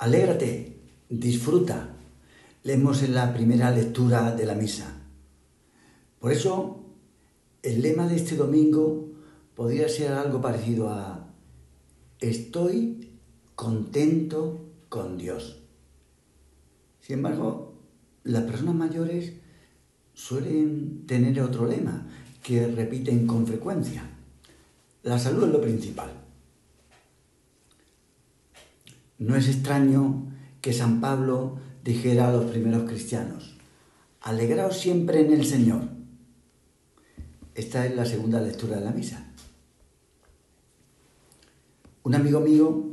Alégrate, disfruta. Leemos en la primera lectura de la misa. Por eso, el lema de este domingo podría ser algo parecido a Estoy contento con Dios. Sin embargo, las personas mayores suelen tener otro lema que repiten con frecuencia. La salud es lo principal. No es extraño que San Pablo dijera a los primeros cristianos, alegraos siempre en el Señor. Esta es la segunda lectura de la misa. Un amigo mío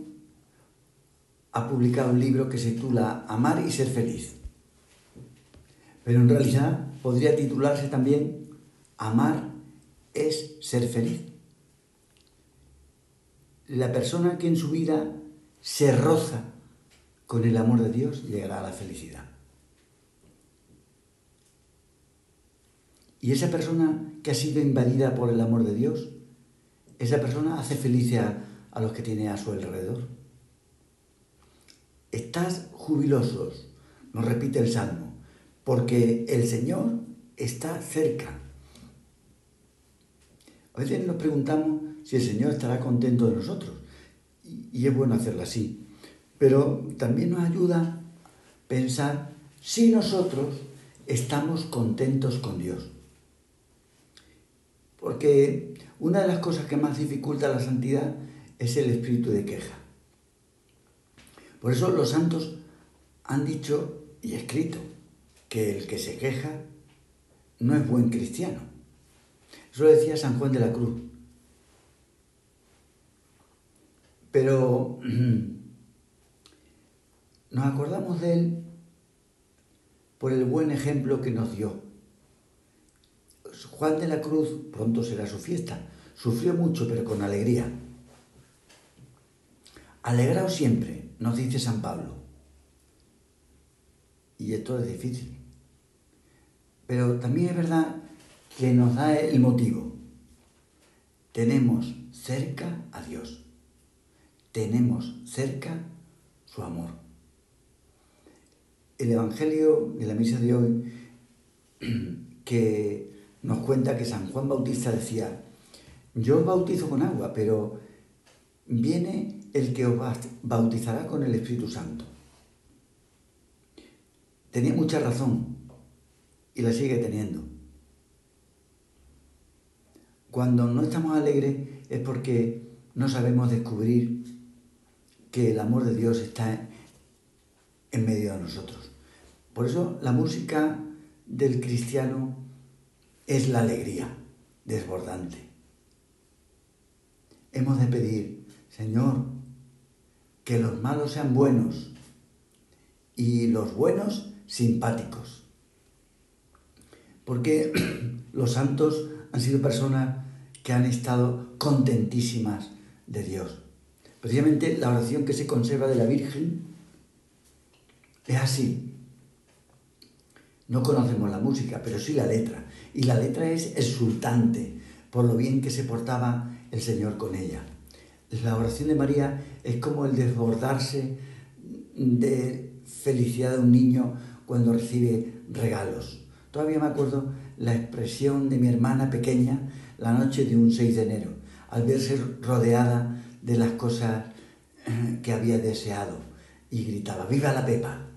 ha publicado un libro que se titula Amar y ser feliz. Pero en realidad podría titularse también Amar es ser feliz. La persona que en su vida se roza con el amor de Dios llegará a la felicidad. Y esa persona que ha sido invadida por el amor de Dios, esa persona hace feliz a, a los que tiene a su alrededor. Estás jubilosos, nos repite el Salmo, porque el Señor está cerca. A veces nos preguntamos si el Señor estará contento de nosotros, y es bueno hacerlo así, pero también nos ayuda pensar si nosotros estamos contentos con Dios. Porque una de las cosas que más dificulta la santidad es el espíritu de queja. Por eso los santos han dicho y escrito que el que se queja no es buen cristiano. Eso lo decía San Juan de la Cruz. Pero nos acordamos de él por el buen ejemplo que nos dio. Juan de la Cruz, pronto será su fiesta, sufrió mucho pero con alegría. Alegraos siempre, nos dice San Pablo. Y esto es difícil. Pero también es verdad que nos da el motivo. Tenemos cerca a Dios. Tenemos cerca su amor. El Evangelio de la misa de hoy que nos cuenta que San Juan Bautista decía, yo os bautizo con agua, pero viene el que os bautizará con el Espíritu Santo. Tenía mucha razón y la sigue teniendo. Cuando no estamos alegres es porque no sabemos descubrir que el amor de Dios está en medio de nosotros. Por eso la música del cristiano es la alegría desbordante. Hemos de pedir, Señor, que los malos sean buenos y los buenos simpáticos. Porque los santos han sido personas que han estado contentísimas de Dios. Precisamente la oración que se conserva de la Virgen es así. No conocemos la música, pero sí la letra. Y la letra es exultante por lo bien que se portaba el Señor con ella. La oración de María es como el desbordarse de felicidad de un niño cuando recibe regalos. Todavía me acuerdo la expresión de mi hermana pequeña la noche de un 6 de enero, al verse rodeada de las cosas eh, que había deseado y gritaba, ¡Viva la Pepa!